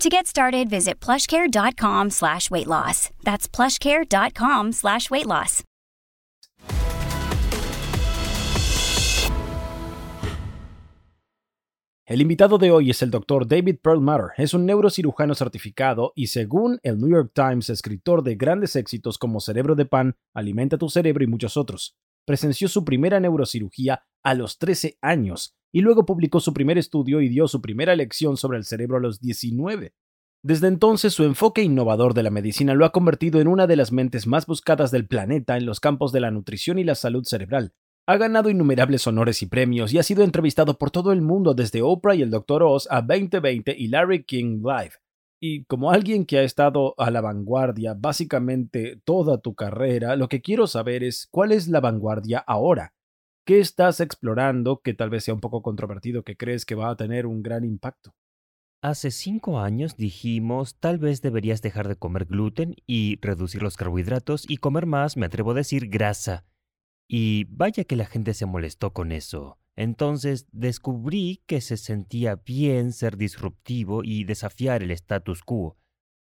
To get started, visit plushcare.com slash weight loss. That's plushcare.com slash weight loss. El invitado de hoy es el Dr. David Perlmutter. Es un neurocirujano certificado y, según el New York Times, escritor de grandes éxitos como Cerebro de Pan, Alimenta tu Cerebro y muchos otros. Presenció su primera neurocirugía a los 13 años y luego publicó su primer estudio y dio su primera lección sobre el cerebro a los 19. Desde entonces su enfoque innovador de la medicina lo ha convertido en una de las mentes más buscadas del planeta en los campos de la nutrición y la salud cerebral. Ha ganado innumerables honores y premios y ha sido entrevistado por todo el mundo desde Oprah y el Dr. Oz a 2020 y Larry King Live. Y como alguien que ha estado a la vanguardia básicamente toda tu carrera, lo que quiero saber es cuál es la vanguardia ahora. ¿Qué estás explorando que tal vez sea un poco controvertido que crees que va a tener un gran impacto? Hace cinco años dijimos tal vez deberías dejar de comer gluten y reducir los carbohidratos y comer más, me atrevo a decir, grasa. Y vaya que la gente se molestó con eso. Entonces descubrí que se sentía bien ser disruptivo y desafiar el status quo.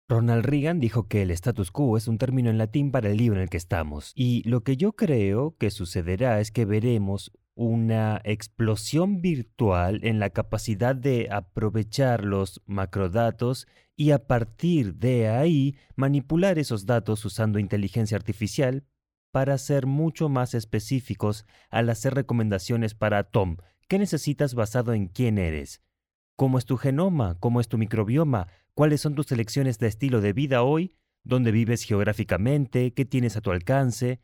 Ronald Reagan dijo que el status quo es un término en latín para el libro en el que estamos. Y lo que yo creo que sucederá es que veremos una explosión virtual en la capacidad de aprovechar los macrodatos y a partir de ahí manipular esos datos usando inteligencia artificial para ser mucho más específicos al hacer recomendaciones para Tom. ¿Qué necesitas basado en quién eres? ¿Cómo es tu genoma? ¿Cómo es tu microbioma? ¿Cuáles son tus elecciones de estilo de vida hoy? ¿Dónde vives geográficamente? ¿Qué tienes a tu alcance?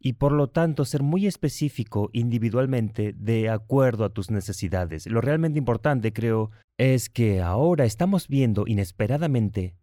y por lo tanto ser muy específico individualmente de acuerdo a tus necesidades. Lo realmente importante, creo, es que ahora estamos viendo inesperadamente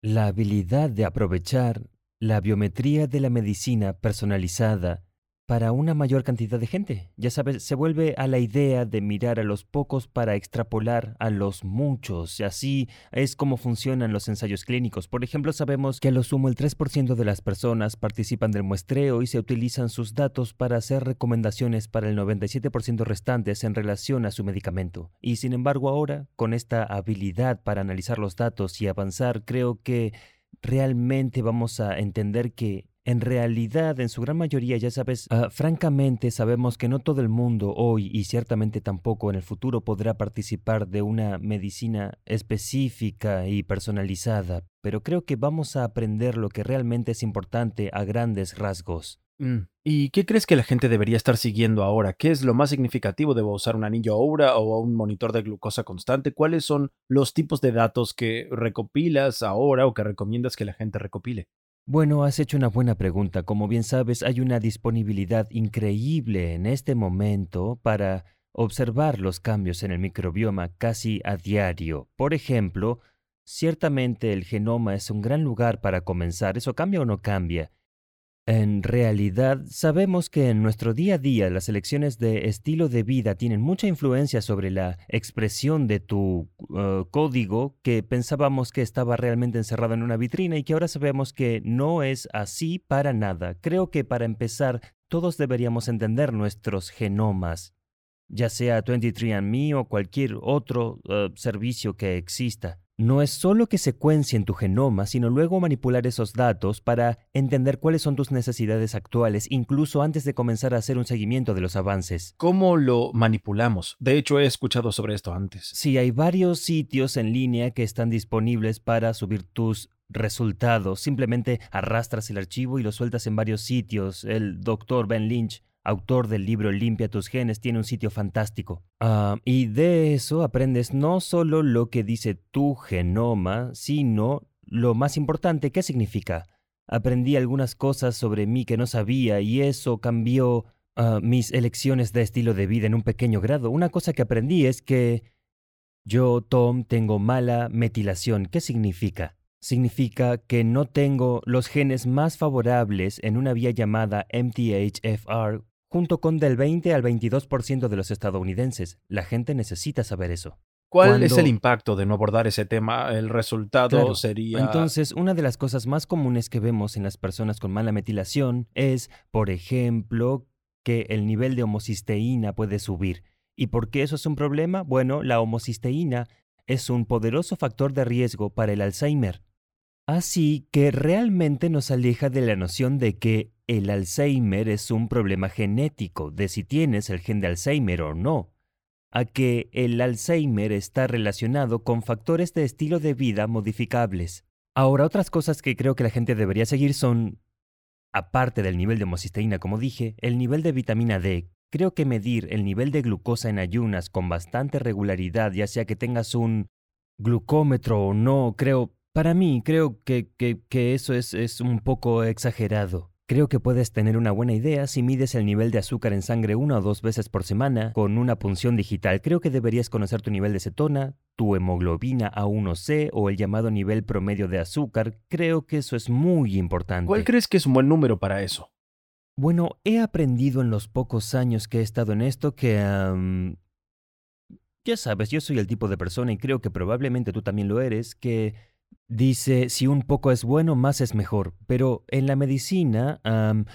la habilidad de aprovechar la biometría de la medicina personalizada para una mayor cantidad de gente. Ya sabes, se vuelve a la idea de mirar a los pocos para extrapolar a los muchos. Así es como funcionan los ensayos clínicos. Por ejemplo, sabemos que a lo sumo el 3% de las personas participan del muestreo y se utilizan sus datos para hacer recomendaciones para el 97% restantes en relación a su medicamento. Y sin embargo ahora, con esta habilidad para analizar los datos y avanzar, creo que realmente vamos a entender que en realidad, en su gran mayoría, ya sabes, ah, francamente sabemos que no todo el mundo hoy y ciertamente tampoco en el futuro podrá participar de una medicina específica y personalizada, pero creo que vamos a aprender lo que realmente es importante a grandes rasgos. Mm, ¿Y qué crees que la gente debería estar siguiendo ahora? ¿Qué es lo más significativo? ¿Debo usar un anillo Aura o un monitor de glucosa constante? ¿Cuáles son los tipos de datos que recopilas ahora o que recomiendas que la gente recopile? Bueno, has hecho una buena pregunta. Como bien sabes, hay una disponibilidad increíble en este momento para observar los cambios en el microbioma casi a diario. Por ejemplo, ciertamente el genoma es un gran lugar para comenzar. ¿Eso cambia o no cambia? En realidad, sabemos que en nuestro día a día las elecciones de estilo de vida tienen mucha influencia sobre la expresión de tu uh, código que pensábamos que estaba realmente encerrado en una vitrina y que ahora sabemos que no es así para nada. Creo que para empezar, todos deberíamos entender nuestros genomas, ya sea 23andMe o cualquier otro uh, servicio que exista. No es solo que secuencien tu genoma, sino luego manipular esos datos para entender cuáles son tus necesidades actuales, incluso antes de comenzar a hacer un seguimiento de los avances. ¿Cómo lo manipulamos? De hecho, he escuchado sobre esto antes. Sí, hay varios sitios en línea que están disponibles para subir tus resultado. Simplemente arrastras el archivo y lo sueltas en varios sitios. El doctor Ben Lynch, autor del libro Limpia tus genes, tiene un sitio fantástico. Ah, y de eso aprendes no solo lo que dice tu genoma, sino lo más importante, ¿qué significa? Aprendí algunas cosas sobre mí que no sabía y eso cambió ah, mis elecciones de estilo de vida en un pequeño grado. Una cosa que aprendí es que yo, Tom, tengo mala metilación. ¿Qué significa? Significa que no tengo los genes más favorables en una vía llamada MTHFR junto con del 20 al 22% de los estadounidenses. La gente necesita saber eso. ¿Cuál es el impacto de no abordar ese tema? El resultado sería... Entonces, una de las cosas más comunes que vemos en las personas con mala metilación es, por ejemplo, que el nivel de homocisteína puede subir. ¿Y por qué eso es un problema? Bueno, la homocisteína es un poderoso factor de riesgo para el Alzheimer. Así que realmente nos aleja de la noción de que el Alzheimer es un problema genético, de si tienes el gen de Alzheimer o no, a que el Alzheimer está relacionado con factores de estilo de vida modificables. Ahora, otras cosas que creo que la gente debería seguir son, aparte del nivel de homocisteína, como dije, el nivel de vitamina D, Creo que medir el nivel de glucosa en ayunas con bastante regularidad, ya sea que tengas un glucómetro o no, creo, para mí, creo que, que, eso es, es un poco exagerado. Creo que puedes tener una buena idea si mides el nivel de azúcar en sangre una o dos veces por semana con una punción digital. Creo que deberías conocer tu nivel de cetona, tu hemoglobina A1C o el llamado nivel promedio de azúcar. Creo que eso es muy importante. ¿Cuál crees que es un buen número para eso? Bueno, he aprendido en los pocos años que he estado en esto que... ya sabes, yo soy el tipo de persona y creo que probablemente tú también lo eres, que dice si un poco es bueno, más es mejor. Pero en la medicina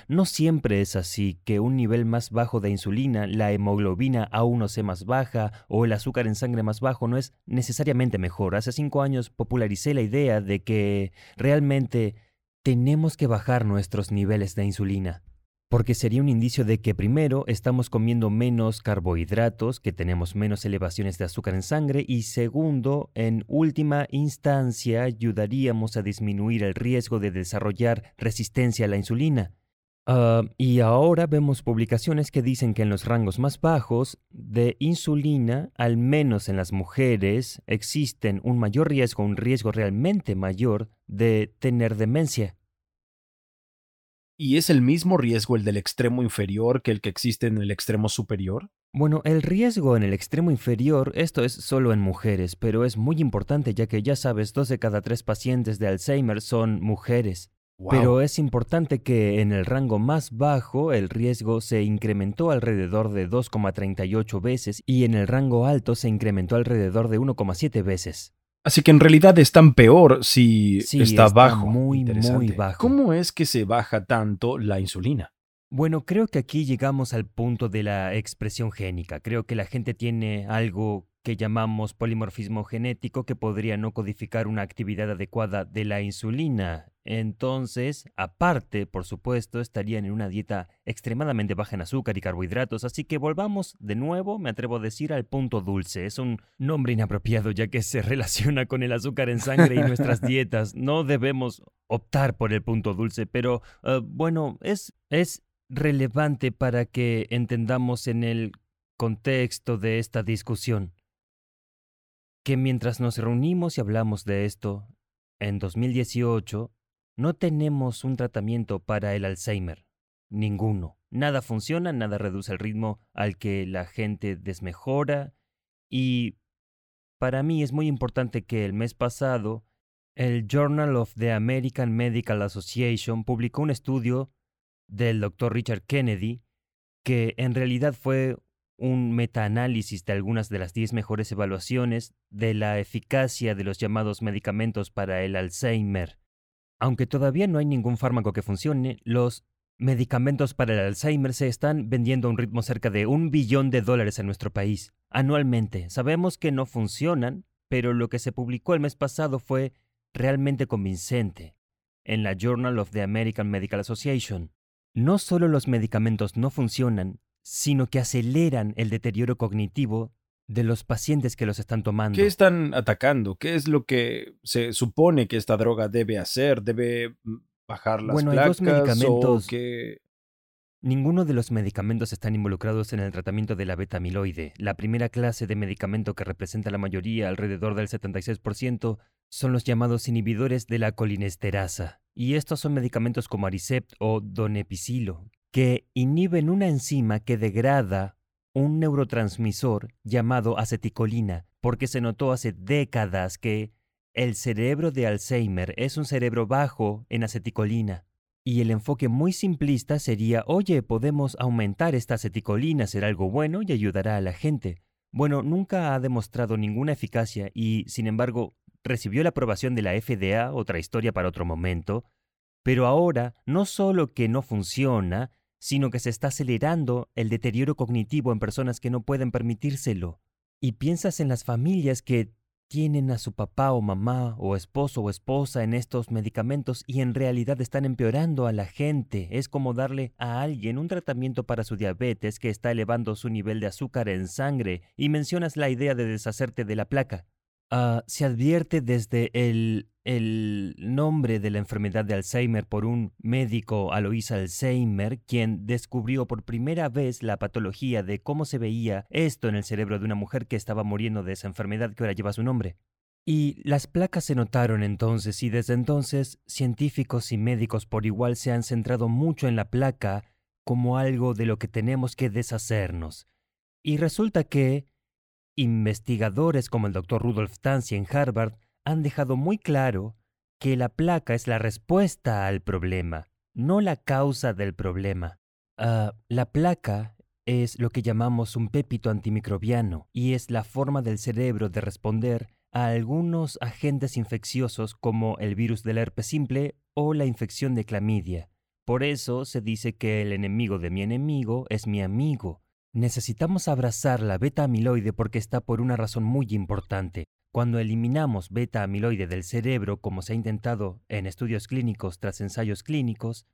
no siempre es así, que un nivel más bajo de insulina, la hemoglobina A1C más baja o el azúcar en sangre más bajo no es necesariamente mejor. Hace cinco años popularicé la idea de que realmente tenemos que bajar nuestros niveles de insulina porque sería un indicio de que primero estamos comiendo menos carbohidratos, que tenemos menos elevaciones de azúcar en sangre, y segundo, en última instancia, ayudaríamos a disminuir el riesgo de desarrollar resistencia a la insulina. Ah, y ahora vemos publicaciones que dicen que en los rangos más bajos de insulina, al menos en las mujeres, existen un mayor riesgo, un riesgo realmente mayor de tener demencia. ¿Y es el mismo riesgo el del extremo inferior que el que existe en el extremo superior? Bueno, el riesgo en el extremo inferior, esto es solo en mujeres, pero es muy importante ya que ya sabes, dos de cada tres pacientes de Alzheimer son mujeres. Pero es importante que en el rango más bajo el riesgo se incrementó alrededor de 2,38 veces y en el rango alto se incrementó alrededor de 1,7 veces. Así que en realidad es tan peor si está, bajo. Muy, muy bajo. ¿Cómo es que se baja tanto la insulina? Bueno, creo que aquí llegamos al punto de la expresión génica. Creo que la gente tiene algo que llamamos polimorfismo genético que podría no codificar una actividad adecuada de la insulina. Entonces, aparte, por supuesto, estarían en una dieta extremadamente baja en azúcar y carbohidratos, así que volvamos de nuevo, me atrevo a decir, al punto dulce. Es un nombre inapropiado ya que se relaciona con el azúcar en sangre y nuestras dietas. No debemos optar por el punto dulce, pero eh, bueno, es, es relevante para que entendamos en el contexto de esta discusión que mientras nos reunimos y hablamos de esto, en 2018, no tenemos un tratamiento para el Alzheimer. Ninguno. Nada funciona, nada reduce el ritmo al que la gente desmejora. Y para mí es muy importante que el mes pasado el Journal of the American Medical Association publicó un estudio del Dr. Richard Kennedy que en realidad fue un metaanálisis de algunas de las 10 mejores evaluaciones de la eficacia de los llamados medicamentos para el Alzheimer. Aunque todavía no hay ningún fármaco que funcione, los medicamentos para el Alzheimer se están vendiendo a un ritmo cerca de un billón de dólares en nuestro país, anualmente. Sabemos que no funcionan, pero lo que se publicó el mes pasado fue realmente convincente en la Journal of the American Medical Association. No solo los medicamentos no funcionan, sino que aceleran el deterioro cognitivo de los pacientes que los están tomando. ¿Qué están atacando? ¿Qué es lo que se supone que esta droga debe hacer? ¿Debe mm, bajar las Bueno, hay placas dos medicamentos. o qué? Ninguno de los medicamentos están involucrados en el tratamiento de la beta-amiloide. La primera clase de medicamento que representa la mayoría, alrededor del 76%, son los llamados inhibidores de la colinesterasa. Y estos son medicamentos como Aricept o Donepicilo, que inhiben una enzima que degrada un neurotransmisor llamado aceticolina, porque se notó hace décadas que el cerebro de Alzheimer es un cerebro bajo en aceticolina. Y el enfoque muy simplista sería, oye, podemos aumentar esta aceticolina, será algo bueno y ayudará a la gente. Bueno, nunca ha demostrado ninguna eficacia y, sin embargo, recibió la aprobación de la FDA, otra historia para otro momento, pero ahora no solo que no funciona, sino que se está acelerando el deterioro cognitivo en personas que no pueden permitírselo. Y piensas en las familias que tienen a su papá o mamá o esposo o esposa en estos medicamentos y en realidad están empeorando a la gente. Es como darle a alguien un tratamiento para su diabetes que está elevando su nivel de azúcar en sangre y mencionas la idea de deshacerte de la placa. Ah, se advierte desde el, el nombre de la enfermedad de Alzheimer por un médico, Alois Alzheimer, quien descubrió por primera vez la patología de cómo se veía esto en el cerebro de una mujer que estaba muriendo de esa enfermedad que ahora lleva su nombre. Y las placas se notaron entonces y desde entonces científicos y médicos por igual se han centrado mucho en la placa como algo de lo que tenemos que deshacernos. Y resulta que Investigadores como el Dr. Rudolf Tanzi en Harvard han dejado muy claro que la placa es la respuesta al problema, no la causa del problema. Ah, la placa es lo que llamamos un pépito antimicrobiano y es la forma del cerebro de responder a algunos agentes infecciosos como el virus del herpes simple o la infección de clamidia. Por eso se dice que el enemigo de mi enemigo es mi amigo, Necesitamos abrazar la beta amiloide porque está por una razón muy importante. Cuando eliminamos beta amiloide del cerebro, como se ha intentado en estudios clínicos tras ensayos clínicos,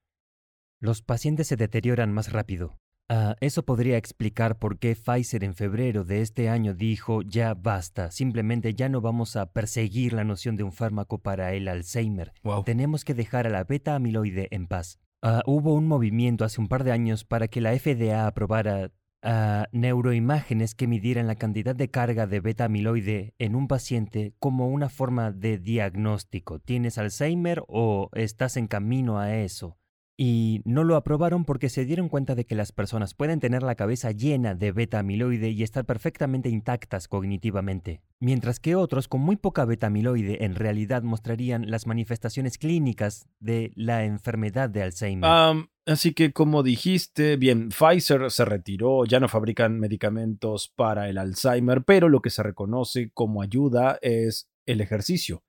los pacientes se deterioran más rápido. Ah, eso podría explicar por qué Pfizer en febrero de este año dijo ya basta, simplemente ya no vamos a perseguir la noción de un fármaco para el Alzheimer. Tenemos que dejar a la beta amiloide en paz. Ah, hubo un movimiento hace un par de años para que la FDA aprobara a neuroimágenes que midieran la cantidad de carga de beta amiloide en un paciente como una forma de diagnóstico. ¿Tienes Alzheimer o estás en camino a eso? Y no lo aprobaron porque se dieron cuenta de que las personas pueden tener la cabeza llena de beta amiloide y estar perfectamente intactas cognitivamente, mientras que otros con muy poca beta amiloide en realidad mostrarían las manifestaciones clínicas de la enfermedad de Alzheimer. Así que como dijiste, bien, Pfizer se retiró, ya no fabrican medicamentos para el Alzheimer, pero lo que se reconoce como ayuda es el ejercicio.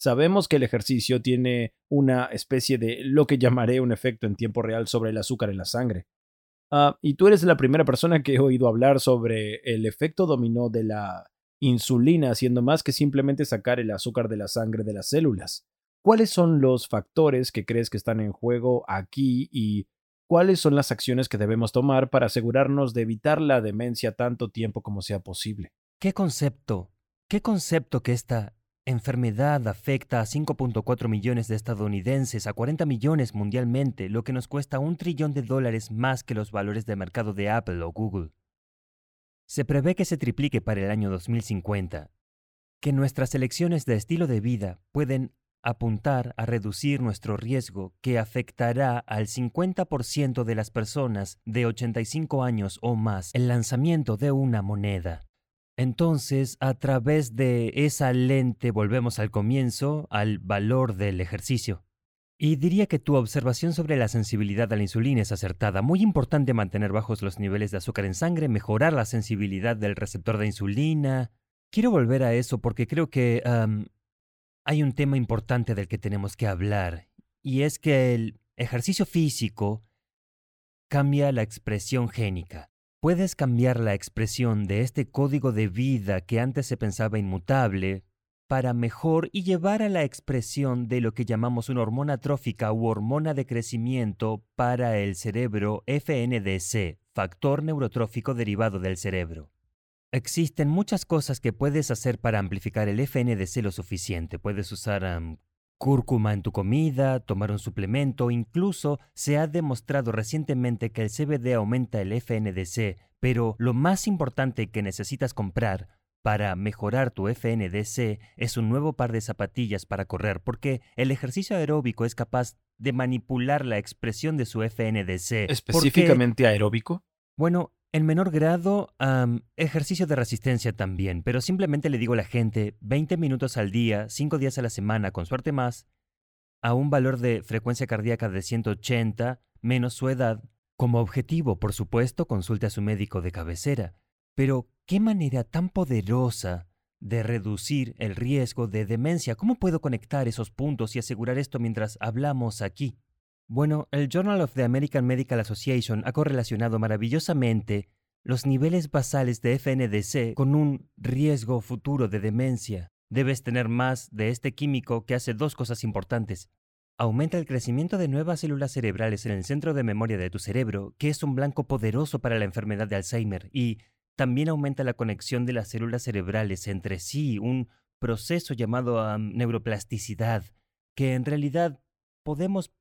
Sabemos que el ejercicio tiene una especie de lo que llamaré un efecto en tiempo real sobre el azúcar en la sangre. Ah, y tú eres la primera persona que he oído hablar sobre el efecto dominó de la insulina, haciendo más que simplemente sacar el azúcar de la sangre de las células. ¿Cuáles son los factores que crees que están en juego aquí y cuáles son las acciones que debemos tomar para asegurarnos de evitar la demencia tanto tiempo como sea posible? ¿Qué concepto? ¿Qué concepto que esta enfermedad afecta a 5.4 millones de estadounidenses, a 40 millones mundialmente, lo que nos cuesta un trillón de dólares más que los valores de mercado de Apple o Google? Se prevé que se triplique para el año 2050, que nuestras elecciones de estilo de vida pueden apuntar a reducir nuestro riesgo que afectará al 50% de las personas de 85 años o más el lanzamiento de una moneda. Entonces, a través de esa lente volvemos al comienzo, al valor del ejercicio. Y diría que tu observación sobre la sensibilidad a la insulina es acertada. Muy importante mantener bajos los niveles de azúcar en sangre, mejorar la sensibilidad del receptor de insulina. Quiero volver a eso porque creo que hay un tema importante del que tenemos que hablar, y es que el ejercicio físico cambia la expresión génica. Puedes cambiar la expresión de este código de vida que antes se pensaba inmutable para mejor y llevar a la expresión de lo que llamamos una hormona trófica u hormona de crecimiento para el cerebro FNDC, factor neurotrófico derivado del cerebro. Existen muchas cosas que puedes hacer para amplificar el FNDC lo suficiente. Puedes usar cúrcuma en tu comida, tomar un suplemento, incluso se ha demostrado recientemente que el CBD aumenta el FNDC, pero lo más importante que necesitas comprar para mejorar tu FNDC es un nuevo par de zapatillas para correr, porque el ejercicio aeróbico es capaz de manipular la expresión de su FNDC. Porque- ¿Específicamente aeróbico? bueno, en menor grado, am, ejercicio de resistencia también, pero simplemente le digo a la gente 20 minutos al día, 5 días a la semana, con suerte más, a un valor de frecuencia cardíaca de 180 menos su edad. Como objetivo, por supuesto, consulte a su médico de cabecera. Pero, ¿qué manera tan poderosa de reducir el riesgo de demencia? ¿Cómo puedo conectar esos puntos y asegurar esto mientras hablamos aquí? Bueno, el Journal of the American Medical Association ha correlacionado maravillosamente los niveles basales de FNDC con un riesgo futuro de demencia. Debes tener más de este químico que hace dos cosas importantes. Aumenta el crecimiento de nuevas células cerebrales en el centro de memoria de tu cerebro, que es un blanco poderoso para la enfermedad de Alzheimer, y también aumenta la conexión de las células cerebrales entre sí, un proceso llamado am, neuroplasticidad, que en realidad podemos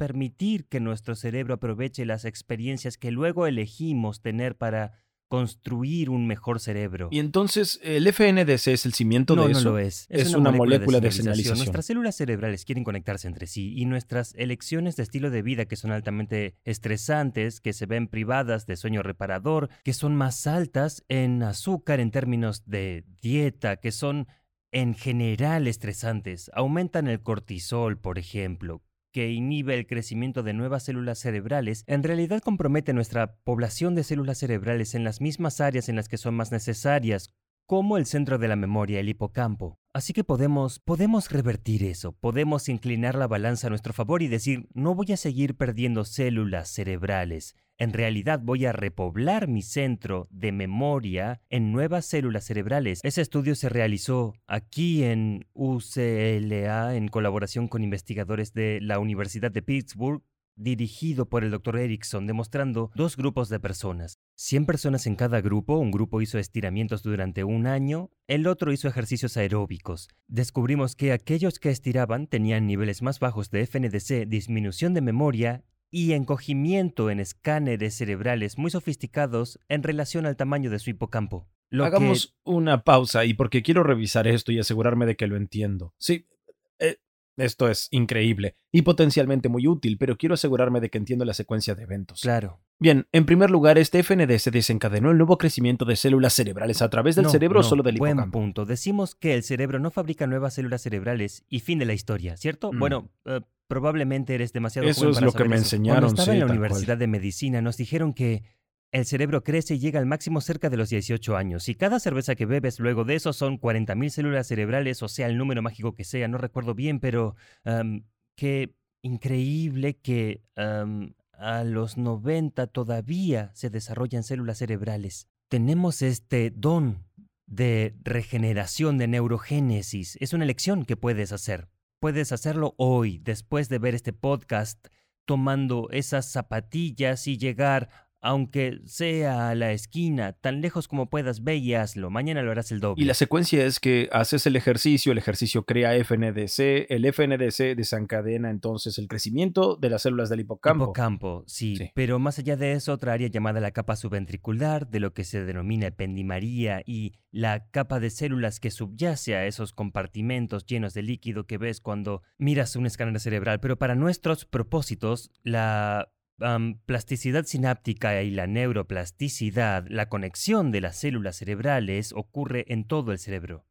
permitir que nuestro cerebro aproveche las experiencias que luego elegimos tener para construir un mejor cerebro. Y entonces, ¿el FNDC es el cimiento no, de no eso? lo es. Es una molécula de señalización. Nuestras células cerebrales quieren conectarse entre sí y nuestras elecciones de estilo de vida que son altamente estresantes, que se ven privadas de sueño reparador, que son más altas en azúcar en términos de dieta, que son en general estresantes, aumentan el cortisol, por ejemplo, que inhibe el crecimiento de nuevas células cerebrales, en realidad compromete nuestra población de células cerebrales en las mismas áreas en las que son más necesarias, como el centro de la memoria, el hipocampo. Así que podemos, podemos revertir eso, podemos inclinar la balanza a nuestro favor y decir, no voy a seguir perdiendo células cerebrales. En realidad voy a repoblar mi centro de memoria en nuevas células cerebrales. Ese estudio se realizó aquí en UCLA en colaboración con investigadores de la Universidad de Pittsburgh dirigido por el Dr. Erickson, demostrando dos grupos de personas. 100 personas en cada grupo, un grupo hizo estiramientos durante un año, el otro hizo ejercicios aeróbicos. Descubrimos que aquellos que estiraban tenían niveles más bajos de FNDC, disminución de memoria y encogimiento en escáneres cerebrales muy sofisticados en relación al tamaño de su hipocampo. Lo que- Hagamos una pausa y porque quiero revisar esto y asegurarme de que lo entiendo. Sí, eh, esto es increíble y potencialmente muy útil, pero quiero asegurarme de que entiendo la secuencia de eventos. Claro. Bien, en primer lugar, este FNDS desencadenó el nuevo crecimiento de células cerebrales a través del No, cerebro o no, solo del buen hipocampo. punto. Decimos que el cerebro no fabrica nuevas células cerebrales y fin de la historia, ¿cierto? Mm. Bueno, eh, probablemente eres demasiado Eso joven es para lo que saber me eso. enseñaron, Cuando estaba sí, en la Universidad cual. de Medicina nos dijeron que el cerebro crece y llega al máximo cerca de los 18 años. Y cada cerveza que bebes luego de eso son 40.000 células cerebrales, o sea, el número mágico que sea, no recuerdo bien, pero qué increíble que a los 90 todavía se desarrollan células cerebrales. Tenemos este don de regeneración, de neurogénesis. Es una elección que puedes hacer. Puedes hacerlo hoy, después de ver este podcast, tomando esas zapatillas y llegar, aunque sea a la esquina, tan lejos como puedas, ve y hazlo. Mañana lo harás el doble. Y la secuencia es que haces el ejercicio, el ejercicio crea FNDC, el FNDC desencadena entonces el crecimiento de las células del hipocampo. Hipocampo, sí, Sí. Pero más allá de eso, otra área llamada la capa subventricular, de lo que se denomina ependimaría, y la capa de células que subyace a esos compartimentos llenos de líquido que ves cuando miras un escáner cerebral. Pero para nuestros propósitos, la plasticidad sináptica y la neuroplasticidad, la conexión de las células cerebrales, ocurre en todo el cerebro.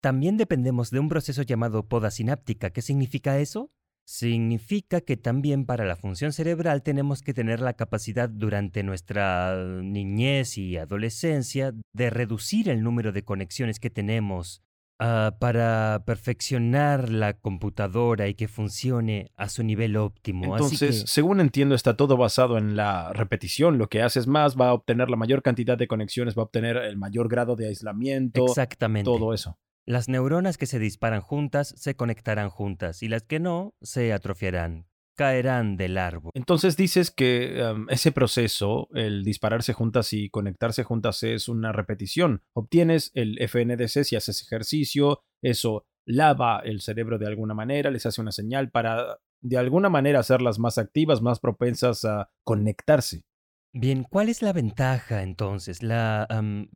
También dependemos de un proceso llamado poda sináptica. ¿Qué significa eso? Significa que también para la función cerebral tenemos que tener la capacidad durante nuestra niñez y adolescencia de reducir el número de conexiones que tenemos ah, para perfeccionar la computadora y que funcione a su nivel óptimo. Así Entonces, que- según entiendo, está todo basado en la repetición. Lo que haces más va a obtener la mayor cantidad de conexiones, va a obtener el mayor grado de aislamiento, exactamente. todo eso. Las neuronas que se disparan juntas se conectarán juntas y las que no se atrofiarán. Caerán del árbol. Entonces dices que um, ese proceso, el dispararse juntas y conectarse juntas es una repetición. Obtienes el FNDC si haces ejercicio, eso lava el cerebro de alguna manera, les hace una señal para de alguna manera hacerlas más activas, más propensas a conectarse. Bien, ¿cuál es la ventaja entonces? La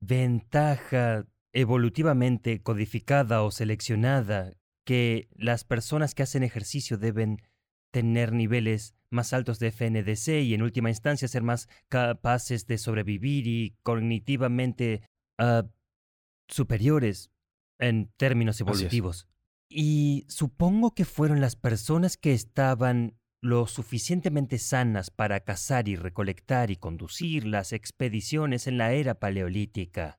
ventaja evolutivamente codificada o seleccionada que las personas que hacen ejercicio deben tener niveles más altos de FNDC y en última instancia ser más capaces de sobrevivir y cognitivamente ah, superiores en términos evolutivos. Y supongo que fueron las personas que estaban lo suficientemente sanas para cazar y recolectar y conducir las expediciones en la era paleolítica.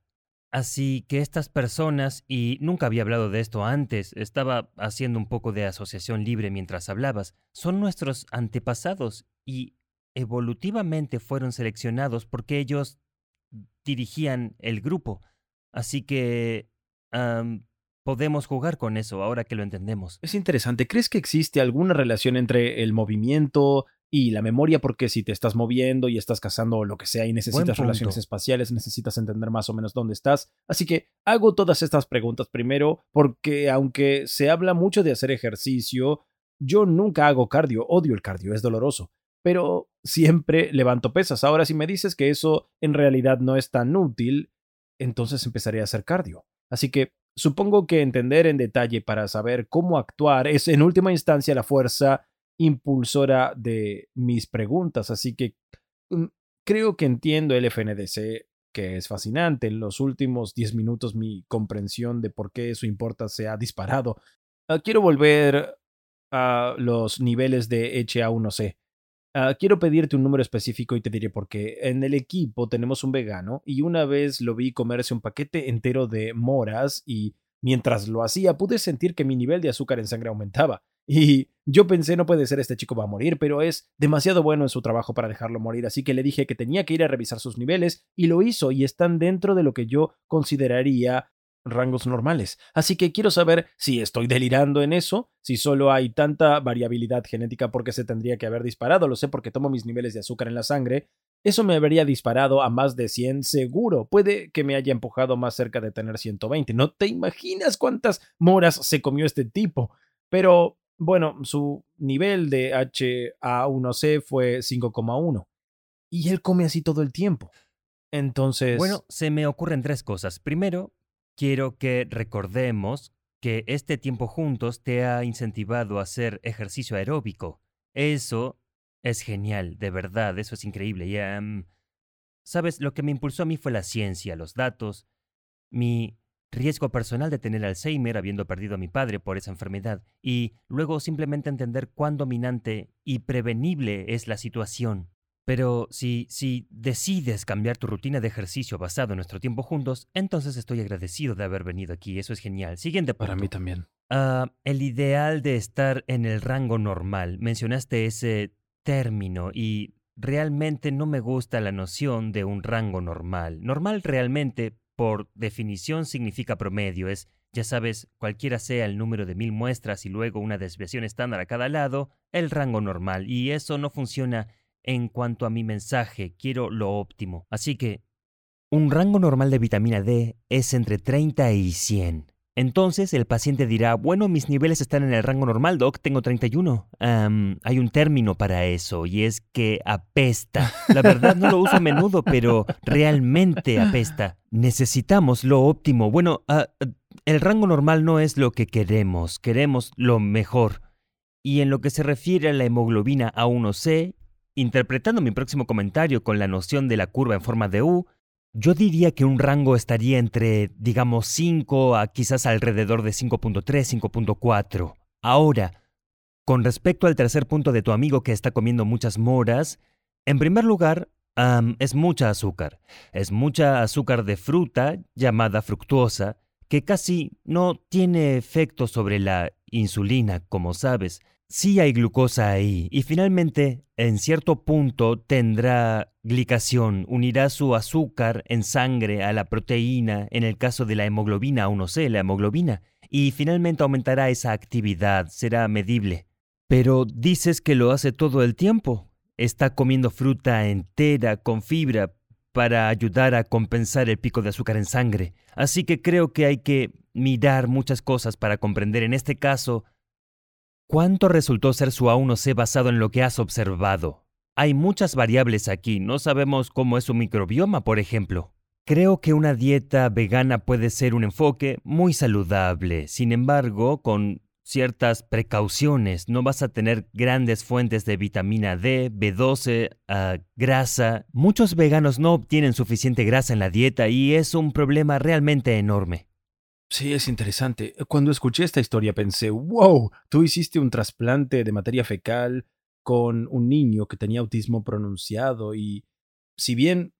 Así que estas personas, y nunca había hablado de esto antes, estaba haciendo un poco de asociación libre mientras hablabas, son nuestros antepasados y evolutivamente fueron seleccionados porque ellos dirigían el grupo. Así que podemos jugar con eso ahora que lo entendemos. Es interesante. ¿Crees que existe alguna relación entre el movimiento y la memoria? Porque si te estás moviendo y estás cazando lo que sea y necesitas relaciones espaciales, necesitas entender más o menos dónde estás. Así que hago todas estas preguntas primero porque aunque se habla mucho de hacer ejercicio, yo nunca hago cardio, odio el cardio, es doloroso. Pero siempre levanto pesas. Ahora, si me dices que eso en realidad no es tan útil, entonces empezaré a hacer cardio. Así que Supongo que entender en detalle para saber cómo actuar es en última instancia la fuerza impulsora de mis preguntas, así que mm, creo que entiendo el FNDC, que es fascinante. En los últimos 10 minutos mi comprensión de por qué eso importa se ha disparado. Ah, quiero volver a los niveles de HA1C. Ah, quiero pedirte un número específico y te diré por qué. En el equipo tenemos un vegano y una vez lo vi comerse un paquete entero de moras y mientras lo hacía pude sentir que mi nivel de azúcar en sangre aumentaba. Y yo pensé no puede ser este chico va a morir, pero es demasiado bueno en su trabajo para dejarlo morir, así que le dije que tenía que ir a revisar sus niveles y lo hizo y están dentro de lo que yo consideraría rangos normales. Así que quiero saber si estoy delirando en eso, si solo hay tanta variabilidad genética porque se tendría que haber disparado, lo sé porque tomo mis niveles de azúcar en la sangre, eso me habría disparado a más de 100 seguro. Puede que me haya empujado más cerca de tener 120. No te imaginas cuántas moras se comió este tipo. Pero bueno, su nivel de HA1C fue 5,1. Y él come así todo el tiempo. Entonces... Bueno, se me ocurren tres cosas. Primero, quiero que recordemos que este tiempo juntos te ha incentivado a hacer ejercicio aeróbico. Eso es genial, de verdad, eso es increíble. Y, Sabes, lo que me impulsó a mí fue la ciencia, los datos, mi riesgo personal de tener Alzheimer habiendo perdido a mi padre por esa enfermedad, y luego simplemente entender cuán dominante y prevenible es la situación. Pero si, si decides cambiar tu rutina de ejercicio basado en nuestro tiempo juntos, entonces estoy agradecido de haber venido aquí. Eso es genial. Siguiente punto. Para mí también. Ah, el ideal de estar en el rango normal. Mencionaste ese término y realmente no me gusta la noción de un rango normal. Normal realmente, por definición, significa promedio. Es, ya sabes, cualquiera sea el número de mil muestras y luego una desviación estándar a cada lado, el rango normal. Y eso no funciona en cuanto a mi mensaje, quiero lo óptimo. Así que, un rango normal de vitamina D es entre 30 y 100. Entonces el paciente dirá, bueno, mis niveles están en el rango normal, doc, tengo 31. hay un término para eso y es que apesta. La verdad no lo uso a menudo, pero realmente apesta. Necesitamos lo óptimo. Bueno, ah, el rango normal no es lo que queremos, queremos lo mejor. Y en lo que se refiere a la hemoglobina A1C, Interpretando mi próximo comentario con la noción de la curva en forma de U, yo diría que un rango estaría entre, digamos, 5 a quizás alrededor de 5.3, 5.4. Ahora, con respecto al tercer punto de tu amigo que está comiendo muchas moras, en primer lugar, es mucha azúcar. Es mucha azúcar de fruta, llamada fructuosa, que casi no tiene efecto sobre la insulina, como sabes. Sí hay glucosa ahí y finalmente, en cierto punto, tendrá glicación, unirá su azúcar en sangre a la proteína, en el caso de la hemoglobina 1C, la hemoglobina, y finalmente aumentará esa actividad, será medible. Pero dices que lo hace todo el tiempo. Está comiendo fruta entera con fibra para ayudar a compensar el pico de azúcar en sangre. Así que creo que hay que mirar muchas cosas para comprender en este caso cuánto resultó ser su A1C basado en lo que has observado. Hay muchas variables aquí, no sabemos cómo es su microbioma, por ejemplo. Creo que una dieta vegana puede ser un enfoque muy saludable, sin embargo, con ciertas precauciones. No vas a tener grandes fuentes de vitamina D, B12, ah, grasa. Muchos veganos no obtienen suficiente grasa en la dieta y es un problema realmente enorme. Sí, es interesante. Cuando escuché esta historia pensé, wow, tú hiciste un trasplante de materia fecal con un niño que tenía autismo pronunciado y si bien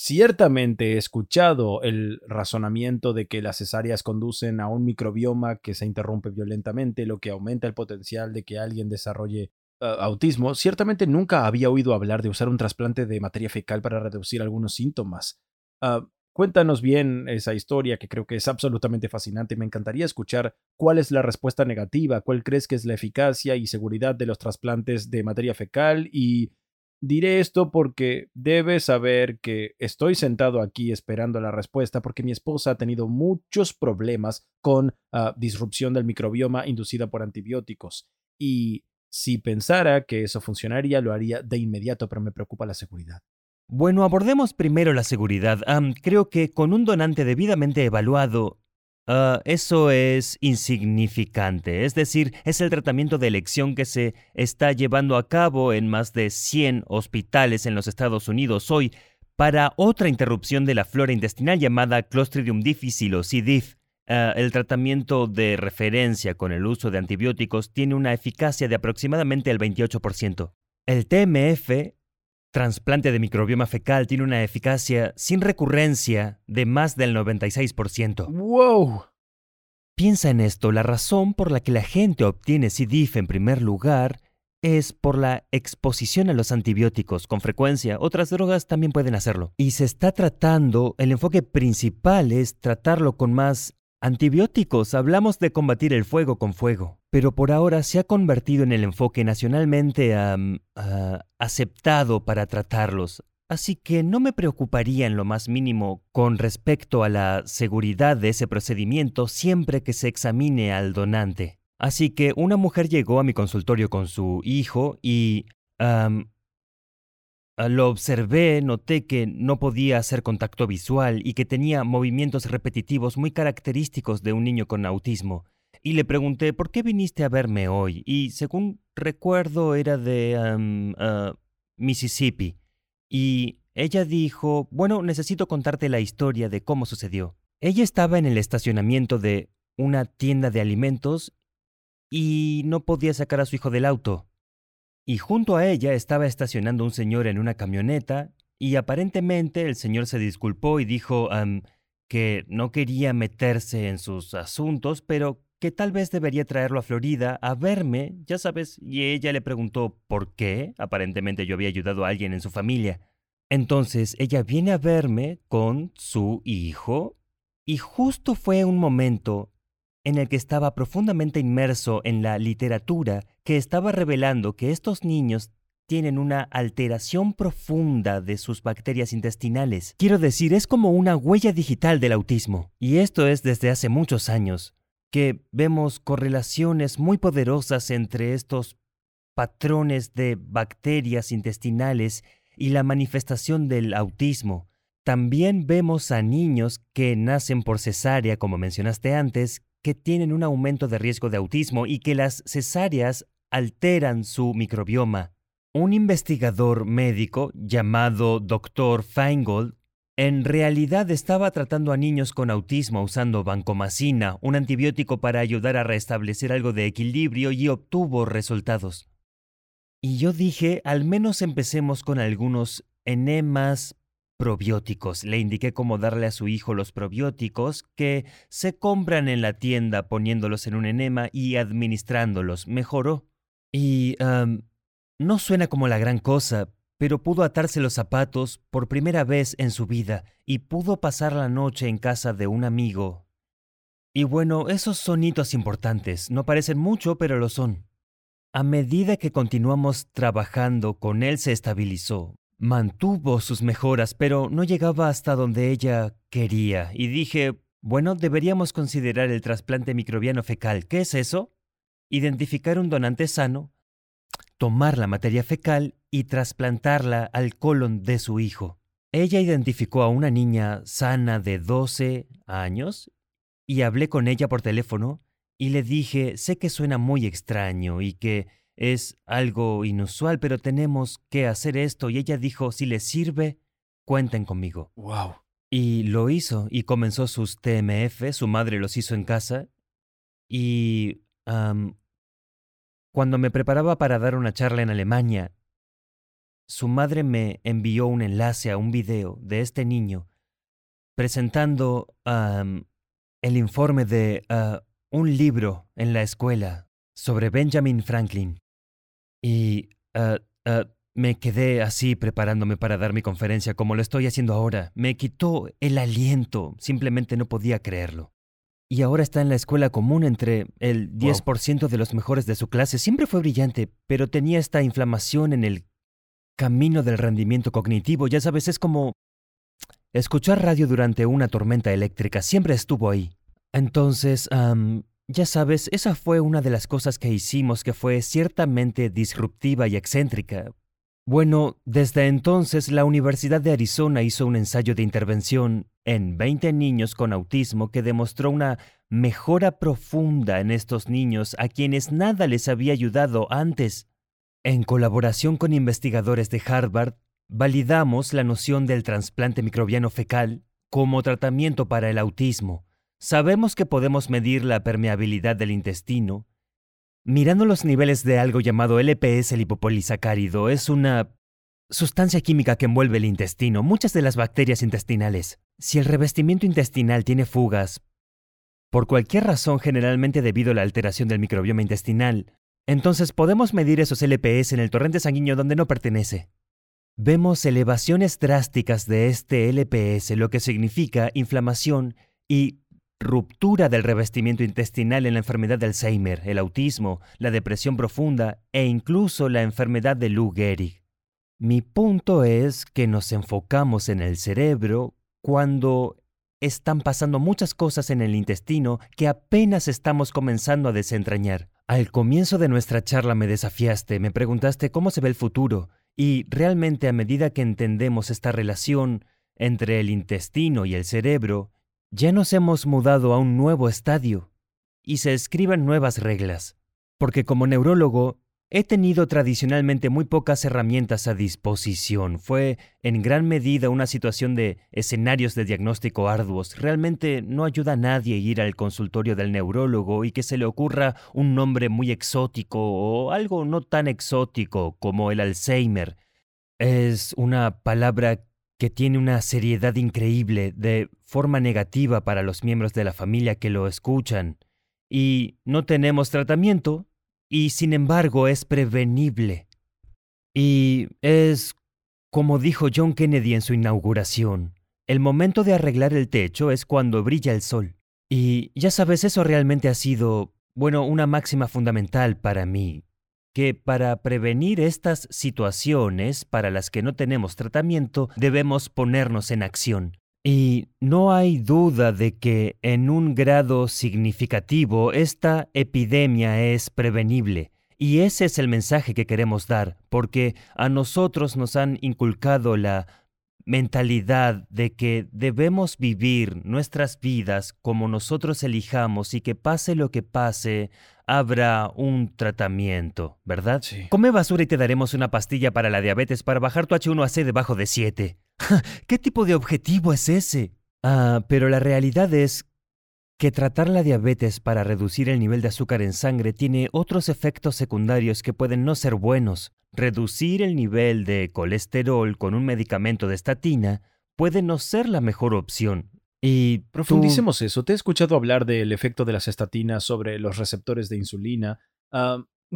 Ciertamente he escuchado el razonamiento de que las cesáreas conducen a un microbioma que se interrumpe violentamente, lo que aumenta el potencial de que alguien desarrolle ah, autismo. Ciertamente nunca había oído hablar de usar un trasplante de materia fecal para reducir algunos síntomas. Ah, cuéntanos bien esa historia que creo que es absolutamente fascinante. Me encantaría escuchar cuál es la respuesta negativa, cuál crees que es la eficacia y seguridad de los trasplantes de materia fecal y Diré esto porque debes saber que estoy sentado aquí esperando la respuesta porque mi esposa ha tenido muchos problemas con ah, disrupción del microbioma inducida por antibióticos. Y si pensara que eso funcionaría, lo haría de inmediato, pero me preocupa la seguridad. Bueno, abordemos primero la seguridad. creo que con un donante debidamente evaluado, Ah, eso es insignificante, es decir, es el tratamiento de elección que se está llevando a cabo en más de 100 hospitales en los Estados Unidos hoy para otra interrupción de la flora intestinal llamada Clostridium difficile o C. diff. Ah, el tratamiento de referencia con el uso de antibióticos tiene una eficacia de aproximadamente el 28%. El TMF trasplante de microbioma fecal tiene una eficacia sin recurrencia de más del 96%. ¡Wow! Piensa en esto, la razón por la que la gente obtiene C. diff en primer lugar es por la exposición a los antibióticos con frecuencia. Otras drogas también pueden hacerlo. Y se está tratando, el enfoque principal es tratarlo con más Antibióticos, hablamos de combatir el fuego con fuego, pero por ahora se ha convertido en el enfoque nacionalmente aceptado para tratarlos, así que no me preocuparía en lo más mínimo con respecto a la seguridad de ese procedimiento siempre que se examine al donante. Así que una mujer llegó a mi consultorio con su hijo y lo observé, noté que no podía hacer contacto visual y que tenía movimientos repetitivos muy característicos de un niño con autismo. Y le pregunté, ¿por qué viniste a verme hoy? Y según recuerdo era de ah, Mississippi. Y ella dijo, bueno, necesito contarte la historia de cómo sucedió. Ella estaba en el estacionamiento de una tienda de alimentos y no podía sacar a su hijo del auto y junto a ella estaba estacionando un señor en una camioneta y aparentemente el señor se disculpó y dijo que no quería meterse en sus asuntos, pero que tal vez debería traerlo a Florida a verme, ya sabes, y ella le preguntó por qué, aparentemente yo había ayudado a alguien en su familia. Entonces ella viene a verme con su hijo y justo fue un momento en el que estaba profundamente inmerso en la literatura que estaba revelando que estos niños tienen una alteración profunda de sus bacterias intestinales. Quiero decir, es como una huella digital del autismo. Y esto es desde hace muchos años, que vemos correlaciones muy poderosas entre estos patrones de bacterias intestinales y la manifestación del autismo. También vemos a niños que nacen por cesárea, como mencionaste antes, que tienen un aumento de riesgo de autismo y que las cesáreas alteran su microbioma. Un investigador médico llamado Dr. Feingold en realidad estaba tratando a niños con autismo usando vancomacina, un antibiótico para ayudar a restablecer algo de equilibrio y obtuvo resultados. Y yo dije, al menos empecemos con algunos enemas probióticos. Le indiqué cómo darle a su hijo los probióticos que se compran en la tienda poniéndolos en un enema y administrándolos. Mejoró. Y no suena como la gran cosa, pero pudo atarse los zapatos por primera vez en su vida y pudo pasar la noche en casa de un amigo. Y bueno, esos son hitos importantes. No parecen mucho, pero lo son. a medida que continuamos trabajando con él se estabilizó. Mantuvo sus mejoras, pero no llegaba hasta donde ella quería. Y dije, bueno, deberíamos considerar el trasplante microbiano fecal. ¿Qué es eso? Identificar un donante sano, tomar la materia fecal y trasplantarla al colon de su hijo. Ella identificó a una niña sana de 12 años y hablé con ella por teléfono y le dije, sé que suena muy extraño y que es algo inusual, pero tenemos que hacer esto. Y ella dijo, si les sirve, cuenten conmigo. Wow. Y lo hizo y comenzó sus TMF, su madre los hizo en casa. Y cuando me preparaba para dar una charla en Alemania, su madre me envió un enlace a un video de este niño presentando el informe de ah, un libro en la escuela sobre Benjamin Franklin. Y ah, ah, me quedé así preparándome para dar mi conferencia como lo estoy haciendo ahora. Me quitó el aliento, simplemente no podía creerlo. Y ahora está en la escuela común entre el 10% de los mejores de su clase. Siempre fue brillante, pero tenía esta inflamación en el camino del rendimiento cognitivo. Ya sabes, es como escuchar radio durante una tormenta eléctrica. Siempre estuvo ahí. Entonces, ya sabes, esa fue una de las cosas que hicimos que fue ciertamente disruptiva y excéntrica. Bueno, desde entonces la Universidad de Arizona hizo un ensayo de intervención en 20 niños con autismo que demostró una mejora profunda en estos niños a quienes nada les había ayudado antes. En colaboración con investigadores de Harvard, validamos la noción del trasplante microbiano fecal como tratamiento para el autismo. Sabemos que podemos medir la permeabilidad del intestino. Mirando los niveles de algo llamado LPS lipopolisacárido, es una sustancia química que envuelve el intestino, muchas de las bacterias intestinales. Si el revestimiento intestinal tiene fugas, por cualquier razón generalmente debido a la alteración del microbioma intestinal, entonces podemos medir esos LPS en el torrente sanguíneo donde no pertenece. Vemos elevaciones drásticas de este LPS, lo que significa inflamación y ruptura del revestimiento intestinal en la enfermedad de Alzheimer, el autismo, la depresión profunda e incluso la enfermedad de Lou Gehrig. Mi punto es que nos enfocamos en el cerebro cuando están pasando muchas cosas en el intestino que apenas estamos comenzando a desentrañar. Al comienzo de nuestra charla me desafiaste, me preguntaste cómo se ve el futuro, y realmente a medida que entendemos esta relación entre el intestino y el cerebro, ya nos hemos mudado a un nuevo estadio y se escriben nuevas reglas. Porque como neurólogo, he tenido tradicionalmente muy pocas herramientas a disposición. Fue en gran medida una situación de escenarios de diagnóstico arduos. Realmente no ayuda a nadie ir al consultorio del neurólogo y que se le ocurra un nombre muy exótico o algo no tan exótico como el Alzheimer. Es una palabra que tiene una seriedad increíble de forma negativa para los miembros de la familia que lo escuchan. Y no tenemos tratamiento, y sin embargo es prevenible. Y es, como dijo John Kennedy en su inauguración, el momento de arreglar el techo es cuando brilla el sol. Y ya sabes, eso realmente ha sido, bueno, una máxima fundamental para mí que para prevenir estas situaciones para las que no tenemos tratamiento debemos ponernos en acción. Y no hay duda de que en un grado significativo esta epidemia es prevenible. Y ese es el mensaje que queremos dar, porque a nosotros nos han inculcado la mentalidad de que debemos vivir nuestras vidas como nosotros elijamos y que pase lo que pase, habrá un tratamiento, ¿verdad? Come basura y te daremos una pastilla para la diabetes para bajar tu H1AC debajo de 7. ¿Qué tipo de objetivo es ese? Ah, pero la realidad es que tratar la diabetes para reducir el nivel de azúcar en sangre tiene otros efectos secundarios que pueden no ser buenos. Reducir el nivel de colesterol con un medicamento de estatina puede no ser la mejor opción. Y profundicemos eso. Te he escuchado hablar del efecto de las estatinas sobre los receptores de insulina,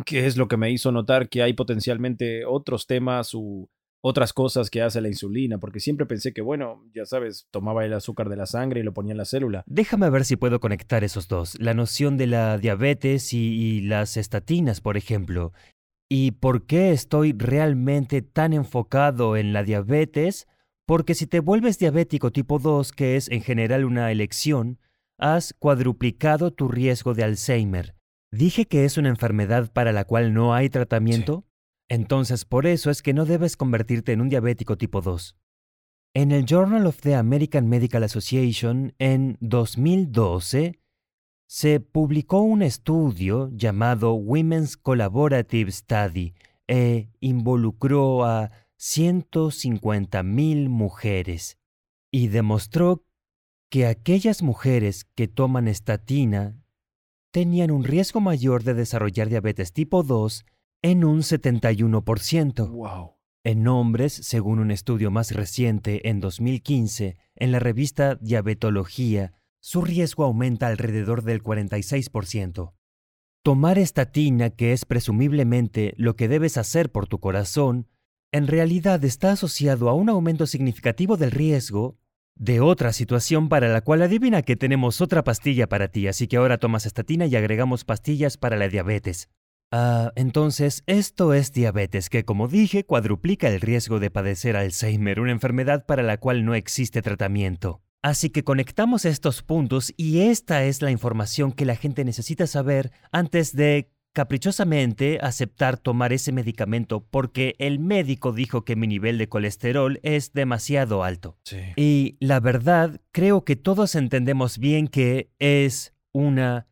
que es lo que me hizo notar que hay potencialmente otros temas u otras cosas que hace la insulina, porque siempre pensé que, bueno, ya sabes, tomaba el azúcar de la sangre y lo ponía en la célula. Déjame ver si puedo conectar esos dos, la noción de la diabetes y, las estatinas, por ejemplo. ¿Y por qué estoy realmente tan enfocado en la diabetes? Porque si te vuelves diabético tipo 2, que es en general una elección, has cuadruplicado tu riesgo de Alzheimer. ¿Dije que es una enfermedad para la cual no hay tratamiento? Entonces por eso es que no debes convertirte en un diabético tipo 2. En el Journal of the American Medical Association, en 2012, se publicó un estudio llamado Women's Collaborative Study e involucró a 150.000 mujeres y demostró que aquellas mujeres que toman estatina tenían un riesgo mayor de desarrollar diabetes tipo 2 en un 71%. Wow. En hombres, según un estudio más reciente en 2015 en la revista Diabetología, su riesgo aumenta alrededor del 46%. Tomar estatina, que es presumiblemente lo que debes hacer por tu corazón, en realidad está asociado a un aumento significativo del riesgo de otra situación para la cual adivina que tenemos otra pastilla para ti, así que ahora tomas estatina y agregamos pastillas para la diabetes. Ah, entonces, esto es diabetes, que como dije, cuadruplica el riesgo de padecer Alzheimer, una enfermedad para la cual no existe tratamiento. Así que conectamos estos puntos y esta es la información que la gente necesita saber antes de caprichosamente aceptar tomar ese medicamento porque el médico dijo que mi nivel de colesterol es demasiado alto. Y la verdad, creo que todos entendemos bien que es una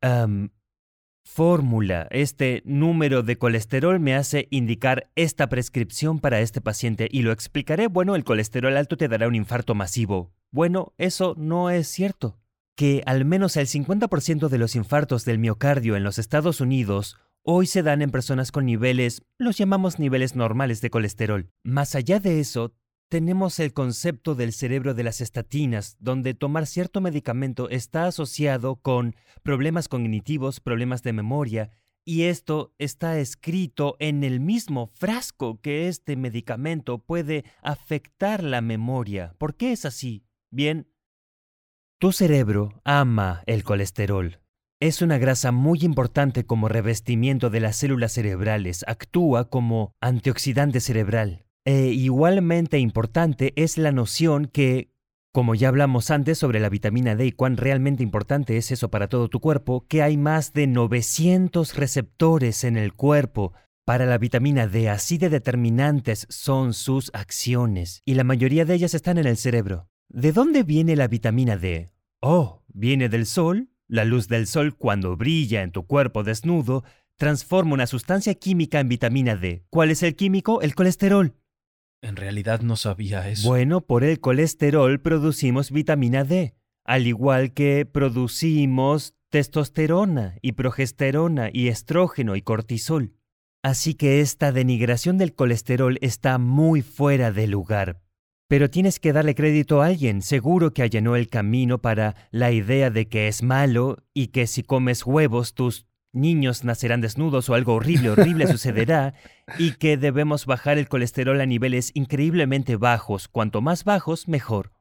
fórmula. Este número de colesterol me hace indicar esta prescripción para este paciente y lo explicaré. Bueno, el colesterol alto te dará un infarto masivo. Bueno, eso no es cierto. Que al menos el 50% de los infartos del miocardio en los Estados Unidos hoy se dan en personas con niveles, los llamamos niveles normales de colesterol. Más allá de eso, tenemos el concepto del cerebro de las estatinas, donde tomar cierto medicamento está asociado con problemas cognitivos, problemas de memoria, y esto está escrito en el mismo frasco que este medicamento puede afectar la memoria. ¿Por qué es así? Bien, tu cerebro ama el colesterol. Es una grasa muy importante como revestimiento de las células cerebrales, actúa como antioxidante cerebral. E igualmente importante es la noción que, como ya hablamos antes sobre la vitamina D y cuán realmente importante es eso para todo tu cuerpo, que hay más de 900 receptores en el cuerpo para la vitamina D, así de determinantes son sus acciones, y la mayoría de ellas están en el cerebro. ¿De dónde viene la vitamina D? Oh, viene del sol la luz del sol, cuando brilla en tu cuerpo desnudo, transforma una sustancia química en vitamina D. ¿Cuál es el químico? El colesterol. En realidad no sabía eso. Bueno, por el colesterol producimos vitamina D, al igual que producimos testosterona y progesterona y estrógeno y cortisol. Así que esta denigración del colesterol está muy fuera de lugar. Pero tienes que darle crédito a alguien, seguro que allanó el camino para la idea de que es malo y que si comes huevos tus niños nacerán desnudos o algo horrible, horrible sucederá, y que debemos bajar el colesterol a niveles increíblemente bajos, cuanto más bajos, mejor.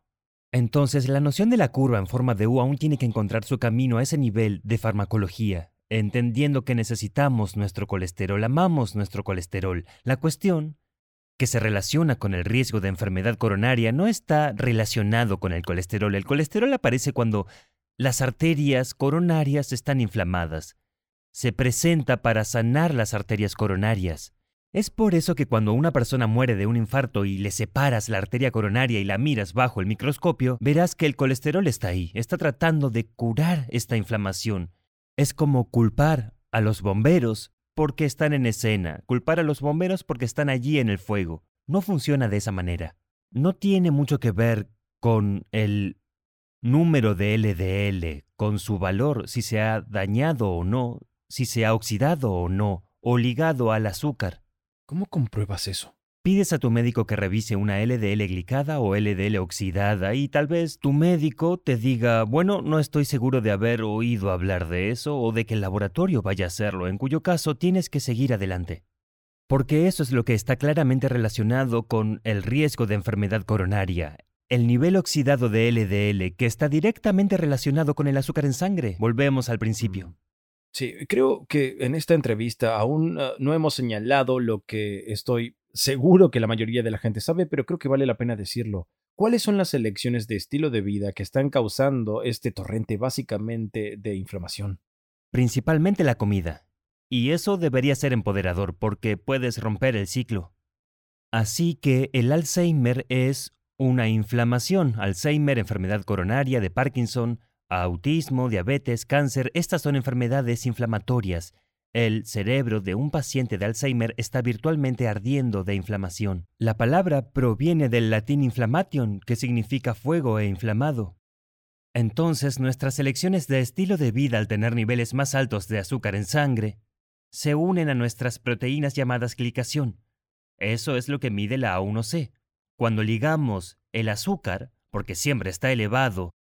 Entonces, la noción de la curva en forma de U aún tiene que encontrar su camino a ese nivel de farmacología, entendiendo que necesitamos nuestro colesterol, amamos nuestro colesterol. La cuestión que se relaciona con el riesgo de enfermedad coronaria no está relacionado con el colesterol. El colesterol aparece cuando las arterias coronarias están inflamadas. Se presenta para sanar las arterias coronarias. Es por eso que cuando una persona muere de un infarto y le separas la arteria coronaria y la miras bajo el microscopio, verás que el colesterol está ahí, está tratando de curar esta inflamación. Es como culpar a los bomberos porque están en escena, culpar a los bomberos porque están allí en el fuego. No funciona de esa manera. No tiene mucho que ver con el número de LDL, con su valor, si se ha dañado o no, si se ha oxidado o no, o ligado al azúcar. ¿Cómo compruebas eso? Pides a tu médico que revise una LDL glicada o LDL oxidada y tal vez tu médico te diga, bueno, no estoy seguro de haber oído hablar de eso o de que el laboratorio vaya a hacerlo, en cuyo caso tienes que seguir adelante. Porque eso es lo que está claramente relacionado con el riesgo de enfermedad coronaria, el nivel oxidado de LDL que está directamente relacionado con el azúcar en sangre. Volvemos al principio. Sí, creo que en esta entrevista aún uh, no hemos señalado lo que estoy seguro que la mayoría de la gente sabe, pero creo que vale la pena decirlo. ¿Cuáles son las elecciones de estilo de vida que están causando este torrente básicamente de inflamación? Principalmente la comida. Y eso debería ser empoderador porque puedes romper el ciclo. Así que el Alzheimer es una inflamación. Alzheimer, enfermedad coronaria de Parkinson, autismo, diabetes, cáncer, estas son enfermedades inflamatorias. El cerebro de un paciente de Alzheimer está virtualmente ardiendo de inflamación. La palabra proviene del latín inflammation, que significa fuego e inflamado. Entonces, nuestras elecciones de estilo de vida al tener niveles más altos de azúcar en sangre se unen a nuestras proteínas llamadas glicación. Eso es lo que mide la A1C. Cuando ligamos el azúcar, porque siempre está elevado,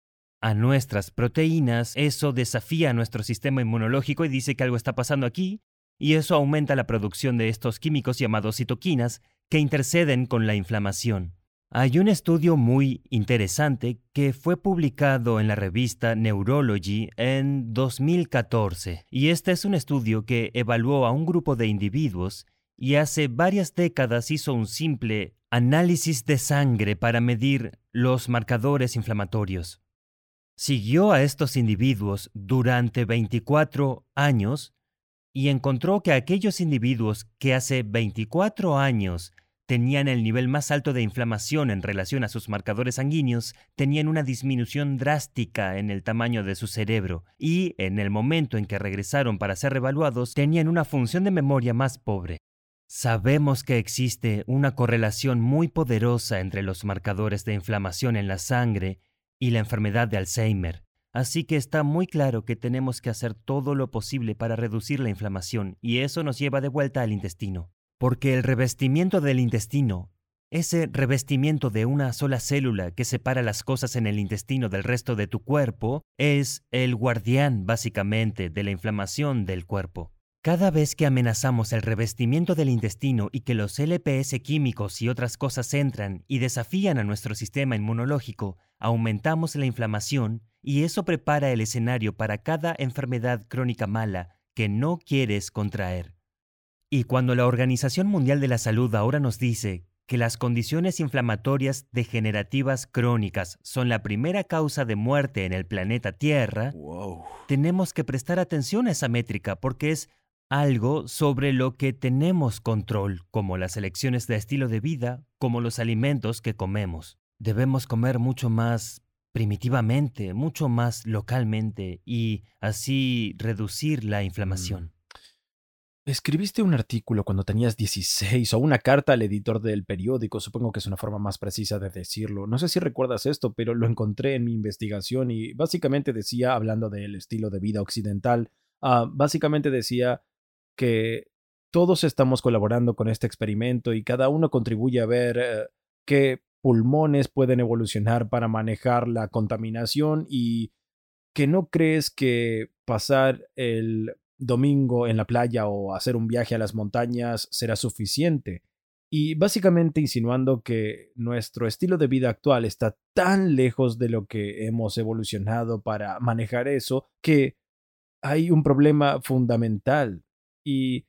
a nuestras proteínas, eso desafía a nuestro sistema inmunológico y dice que algo está pasando aquí, y eso aumenta la producción de estos químicos llamados citoquinas que interceden con la inflamación. Hay un estudio muy interesante que fue publicado en la revista Neurology en 2014, y este es un estudio que evaluó a un grupo de individuos y hace varias décadas hizo un simple análisis de sangre para medir los marcadores inflamatorios. Siguió a estos individuos durante 24 años y encontró que aquellos individuos que hace 24 años tenían el nivel más alto de inflamación en relación a sus marcadores sanguíneos, tenían una disminución drástica en el tamaño de su cerebro y, en el momento en que regresaron para ser revaluados, tenían una función de memoria más pobre. Sabemos que existe una correlación muy poderosa entre los marcadores de inflamación en la sangre y la enfermedad de Alzheimer, así que está muy claro que tenemos que hacer todo lo posible para reducir la inflamación y eso nos lleva de vuelta al intestino. Porque el revestimiento del intestino, ese revestimiento de una sola célula que separa las cosas en el intestino del resto de tu cuerpo, es el guardián básicamente de la inflamación del cuerpo. Cada vez que amenazamos el revestimiento del intestino y que los LPS químicos y otras cosas entran y desafían a nuestro sistema inmunológico, aumentamos la inflamación y eso prepara el escenario para cada enfermedad crónica mala que no quieres contraer. Y cuando la Organización Mundial de la Salud ahora nos dice que las condiciones inflamatorias degenerativas crónicas son la primera causa de muerte en el planeta Tierra, tenemos que prestar atención a esa métrica porque es algo sobre lo que tenemos control, como las elecciones de estilo de vida, como los alimentos que comemos. Debemos comer mucho más primitivamente, mucho más localmente y así reducir la inflamación. Mm. Escribiste un artículo cuando tenías 16 o una carta al editor del periódico, supongo que es una forma más precisa de decirlo. No sé si recuerdas esto, pero lo encontré en mi investigación y básicamente decía, hablando del estilo de vida occidental, ah, básicamente decía que todos estamos colaborando con este experimento y cada uno contribuye a ver eh, qué pulmones pueden evolucionar para manejar la contaminación y que no crees que pasar el domingo en la playa o hacer un viaje a las montañas será suficiente. Y básicamente insinuando que nuestro estilo de vida actual está tan lejos de lo que hemos evolucionado para manejar eso que hay un problema fundamental. Y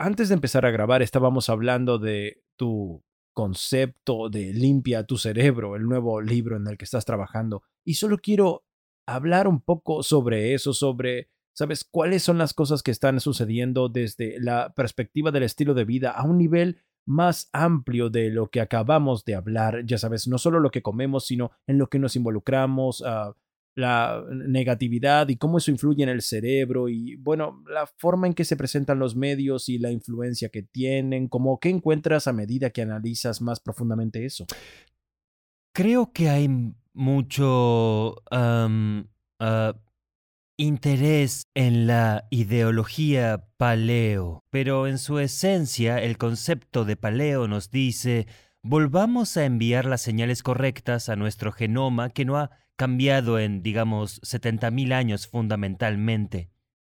antes de empezar a grabar estábamos hablando de tu concepto de limpia tu cerebro, el nuevo libro en el que estás trabajando. Y solo quiero hablar un poco sobre eso, sobre ¿Sabes cuáles son las cosas que están sucediendo desde la perspectiva del estilo de vida a un nivel más amplio de lo que acabamos de hablar? Ya sabes, no solo lo que comemos, sino en lo que nos involucramos, ah, la negatividad y cómo eso influye en el cerebro y, bueno, la forma en que se presentan los medios y la influencia que tienen, como qué encuentras a medida que analizas más profundamente eso. Creo que hay mucho... Ah, interés en la ideología paleo, pero en su esencia el concepto de paleo nos dice volvamos a enviar las señales correctas a nuestro genoma que no ha cambiado en, digamos, 70.000 años fundamentalmente.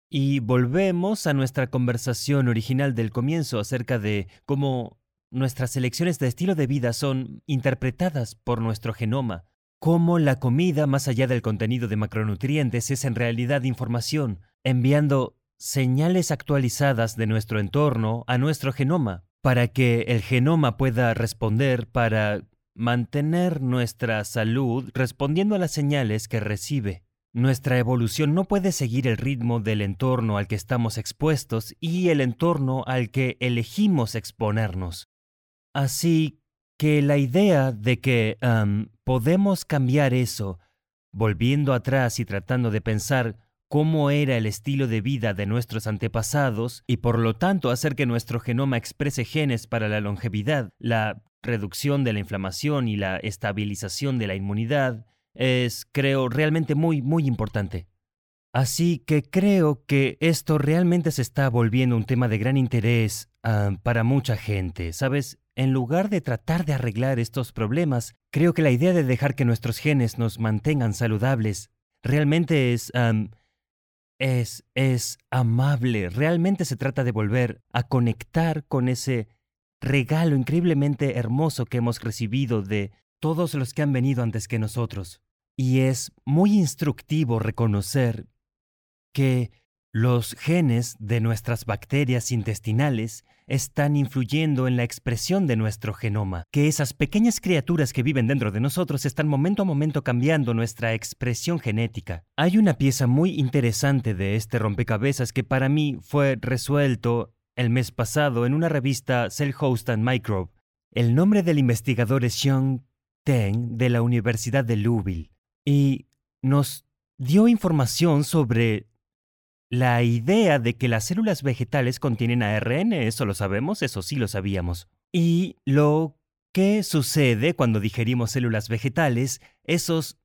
Y volvemos a nuestra conversación original del comienzo acerca de cómo nuestras elecciones de estilo de vida son interpretadas por nuestro genoma cómo la comida, más allá del contenido de macronutrientes, es en realidad información, enviando señales actualizadas de nuestro entorno a nuestro genoma para que el genoma pueda responder para mantener nuestra salud respondiendo a las señales que recibe. Nuestra evolución no puede seguir el ritmo del entorno al que estamos expuestos y el entorno al que elegimos exponernos. Así que la idea de que podemos cambiar eso, volviendo atrás y tratando de pensar cómo era el estilo de vida de nuestros antepasados y por lo tanto hacer que nuestro genoma exprese genes para la longevidad, la reducción de la inflamación y la estabilización de la inmunidad, es, creo, realmente muy, muy importante. Así que creo que esto realmente se está volviendo un tema de gran interés ah, para mucha gente. Sabes, en lugar de tratar de arreglar estos problemas, creo que la idea de dejar que nuestros genes nos mantengan saludables realmente es... es, es amable. Realmente se trata de volver a conectar con ese regalo increíblemente hermoso que hemos recibido de todos los que han venido antes que nosotros. Y es muy instructivo reconocer que los genes de nuestras bacterias intestinales están influyendo en la expresión de nuestro genoma, que esas pequeñas criaturas que viven dentro de nosotros están momento a momento cambiando nuestra expresión genética. Hay una pieza muy interesante de este rompecabezas que para mí fue resuelto el mes pasado en una revista Cell Host and Microbe. El nombre del investigador es Xiong Teng de la Universidad de Louisville y nos dio información sobre la idea de que las células vegetales contienen ARN, eso lo sabemos, eso sí lo sabíamos. Y lo que sucede cuando digerimos células vegetales, esos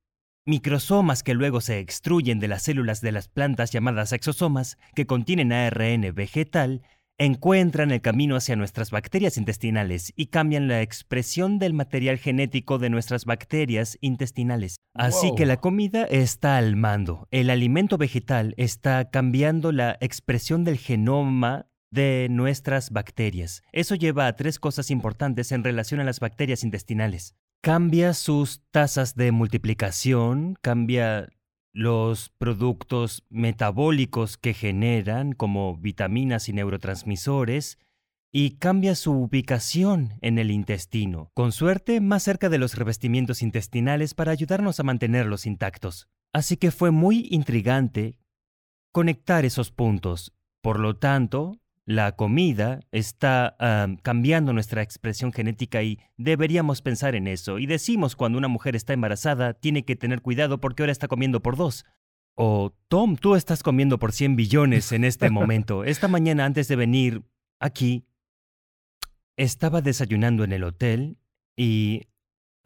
microsomas que luego se extruyen de las células de las plantas llamadas exosomas, que contienen ARN vegetal, encuentran el camino hacia nuestras bacterias intestinales y cambian la expresión del material genético de nuestras bacterias intestinales. Así que la comida está al mando. El alimento vegetal está cambiando la expresión del genoma de nuestras bacterias. Eso lleva a tres cosas importantes en relación a las bacterias intestinales. Cambia sus tasas de multiplicación, cambia los productos metabólicos que generan, como vitaminas y neurotransmisores, y cambia su ubicación en el intestino, con suerte más cerca de los revestimientos intestinales para ayudarnos a mantenerlos intactos. Así que fue muy intrigante conectar esos puntos. Por lo tanto, la comida está cambiando nuestra expresión genética y deberíamos pensar en eso. Y decimos cuando una mujer está embarazada, tiene que tener cuidado porque ahora está comiendo por dos. O Tom, tú estás comiendo por 100 billones en este momento. Esta mañana antes de venir aquí, estaba desayunando en el hotel y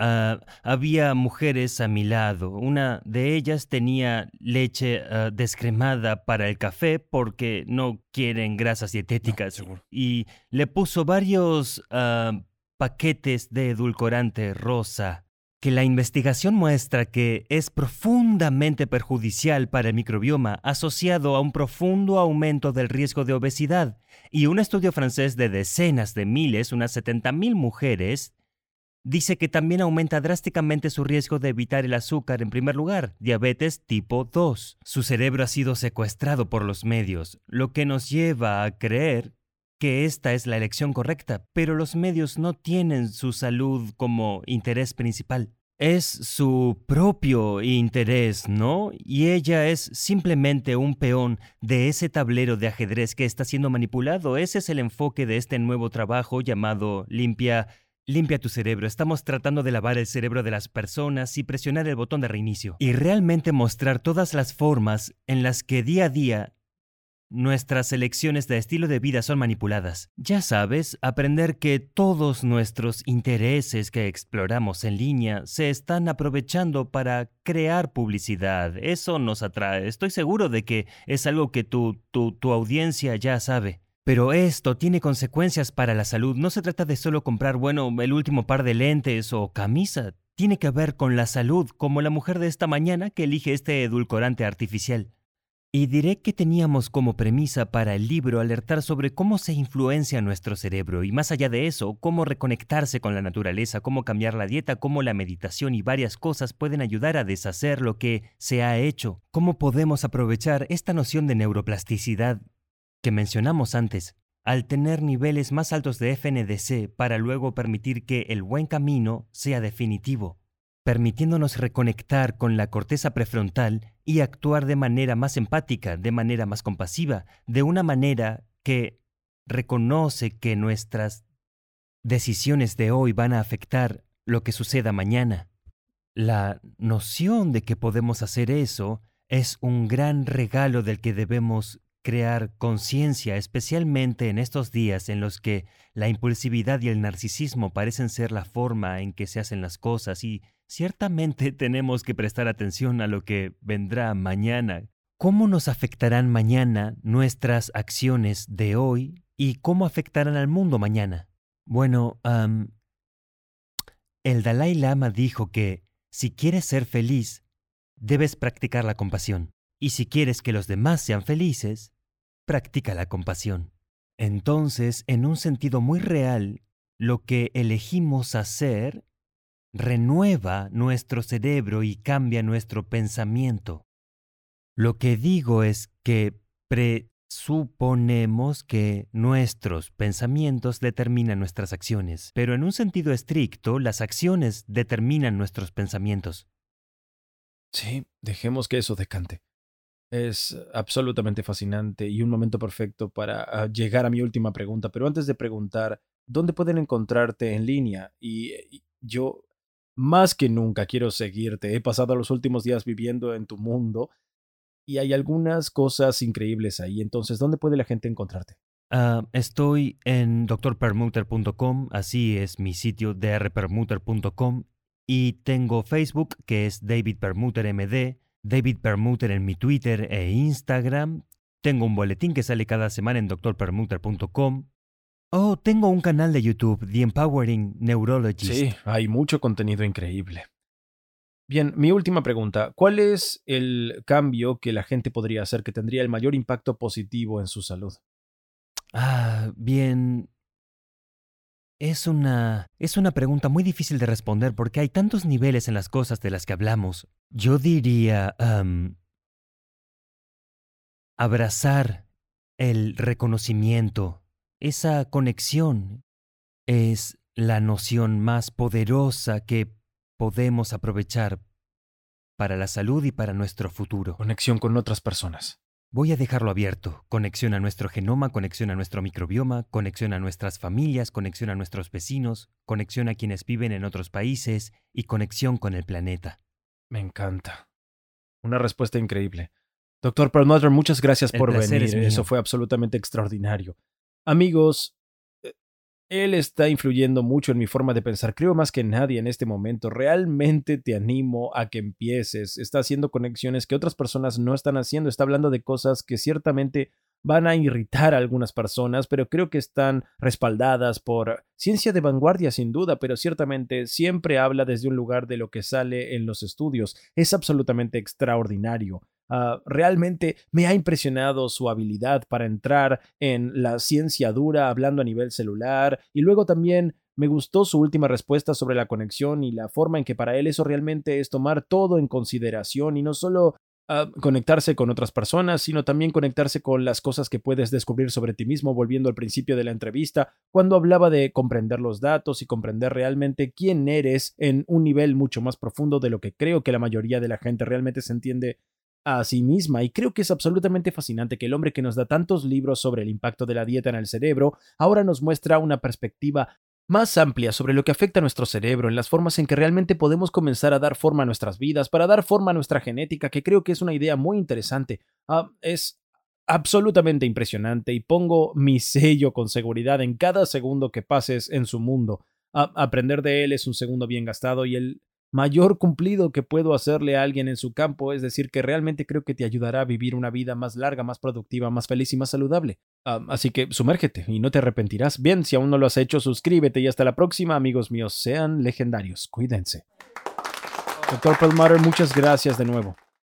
Ah, había mujeres a mi lado. Una de ellas tenía leche ah, descremada para el café porque no quieren grasas dietéticas. y le puso varios ah, paquetes de edulcorante rosa que la investigación muestra que es profundamente perjudicial para el microbioma asociado a un profundo aumento del riesgo de obesidad. Y un estudio francés de decenas de miles, unas 70.000 mujeres, dice que también aumenta drásticamente su riesgo de evitar el azúcar en primer lugar, diabetes tipo 2. Su cerebro ha sido secuestrado por los medios, lo que nos lleva a creer que esta es la elección correcta, pero los medios no tienen su salud como interés principal. Es su propio interés, ¿no? Y ella es simplemente un peón de ese tablero de ajedrez que está siendo manipulado. Ese es el enfoque de este nuevo trabajo llamado Limpia Limpia tu cerebro. Estamos tratando de lavar el cerebro de las personas y presionar el botón de reinicio. Y realmente mostrar todas las formas en las que día a día nuestras elecciones de estilo de vida son manipuladas. Ya sabes, aprender que todos nuestros intereses que exploramos en línea se están aprovechando para crear publicidad. Eso nos atrae. Estoy seguro de que es algo que tu, tu, tu audiencia ya sabe. Pero esto tiene consecuencias para la salud. No se trata de solo comprar, bueno, el último par de lentes o camisa. Tiene que ver con la salud, como la mujer de esta mañana que elige este edulcorante artificial. Y diré que teníamos como premisa para el libro alertar sobre cómo se influencia nuestro cerebro y más allá de eso, cómo reconectarse con la naturaleza, cómo cambiar la dieta, cómo la meditación y varias cosas pueden ayudar a deshacer lo que se ha hecho, cómo podemos aprovechar esta noción de neuroplasticidad que mencionamos antes al tener niveles más altos de FNDC para luego permitir que el buen camino sea definitivo permitiéndonos reconectar con la corteza prefrontal y actuar de manera más empática, de manera más compasiva, de una manera que reconoce que nuestras decisiones de hoy van a afectar lo que suceda mañana. La noción de que podemos hacer eso es un gran regalo del que debemos crear conciencia, especialmente en estos días en los que la impulsividad y el narcisismo parecen ser la forma en que se hacen las cosas y ciertamente tenemos que prestar atención a lo que vendrá mañana. ¿Cómo nos afectarán mañana nuestras acciones de hoy y cómo afectarán al mundo mañana? Bueno, el Dalai Lama dijo que si quieres ser feliz, debes practicar la compasión. Y si quieres que los demás sean felices, practica la compasión. Entonces, en un sentido muy real, lo que elegimos hacer renueva nuestro cerebro y cambia nuestro pensamiento. Lo que digo es que presuponemos que nuestros pensamientos determinan nuestras acciones, pero en un sentido estricto, las acciones determinan nuestros pensamientos. Sí, dejemos que eso decante. Es absolutamente fascinante y un momento perfecto para ah, llegar a mi última pregunta. Pero antes de preguntar, ¿dónde pueden encontrarte en línea? Y, yo más que nunca quiero seguirte. He pasado los últimos días viviendo en tu mundo y hay algunas cosas increíbles ahí. Entonces, ¿dónde puede la gente encontrarte? Ah, estoy en drpermuter.com, así es mi sitio drpermuter.com y tengo Facebook que es David Permuter MD David Permuter en mi Twitter e Instagram. Tengo un boletín que sale cada semana en drpermuter.com. Oh, tengo un canal de YouTube, The Empowering Neurologist. Sí, hay mucho contenido increíble. Bien, mi última pregunta. ¿Cuál es el cambio que la gente podría hacer que tendría el mayor impacto positivo en su salud? Ah, bien. Es una. es una pregunta muy difícil de responder porque hay tantos niveles en las cosas de las que hablamos. Yo diría abrazar el reconocimiento, esa conexión es la noción más poderosa que podemos aprovechar para la salud y para nuestro futuro. Conexión con otras personas. Voy a dejarlo abierto. Conexión a nuestro genoma, conexión a nuestro microbioma, conexión a nuestras familias, conexión a nuestros vecinos, conexión a quienes viven en otros países y conexión con el planeta. Me encanta. Una respuesta increíble. Doctor Perlmutter, muchas gracias por venir. Eso fue absolutamente extraordinario. Amigos, él está influyendo mucho en mi forma de pensar. Creo más que nadie en este momento. Realmente te animo a que empieces. Está haciendo conexiones que otras personas no están haciendo. Está hablando de cosas que ciertamente van a irritar a algunas personas, pero creo que están respaldadas por ciencia de vanguardia sin duda, pero ciertamente siempre habla desde un lugar de lo que sale en los estudios. Es absolutamente extraordinario. Ah, realmente me ha impresionado su habilidad para entrar en la ciencia dura hablando a nivel celular y luego también me gustó su última respuesta sobre la conexión y la forma en que para él eso realmente es tomar todo en consideración y no solo conectarse con otras personas, sino también conectarse con las cosas que puedes descubrir sobre ti mismo, volviendo al principio de la entrevista, cuando hablaba de comprender los datos y comprender realmente quién eres en un nivel mucho más profundo de lo que creo que la mayoría de la gente realmente se entiende a sí misma y creo que es absolutamente fascinante que el hombre que nos da tantos libros sobre el impacto de la dieta en el cerebro ahora nos muestra una perspectiva más amplia sobre lo que afecta a nuestro cerebro, en las formas en que realmente podemos comenzar a dar forma a nuestras vidas, para dar forma a nuestra genética, que creo que es una idea muy interesante. Ah, es absolutamente impresionante y pongo mi sello con seguridad en cada segundo que pases en su mundo. Ah, aprender de él es un segundo bien gastado y el mayor cumplido que puedo hacerle a alguien en su campo, es decir, que realmente creo que te ayudará a vivir una vida más larga, más productiva, más feliz y más saludable. Así que sumérgete y no te arrepentirás. Bien, si aún no lo has hecho, suscríbete y hasta la próxima, amigos míos, sean legendarios. Cuídense. Doctor Perlmutter, muchas gracias de nuevo.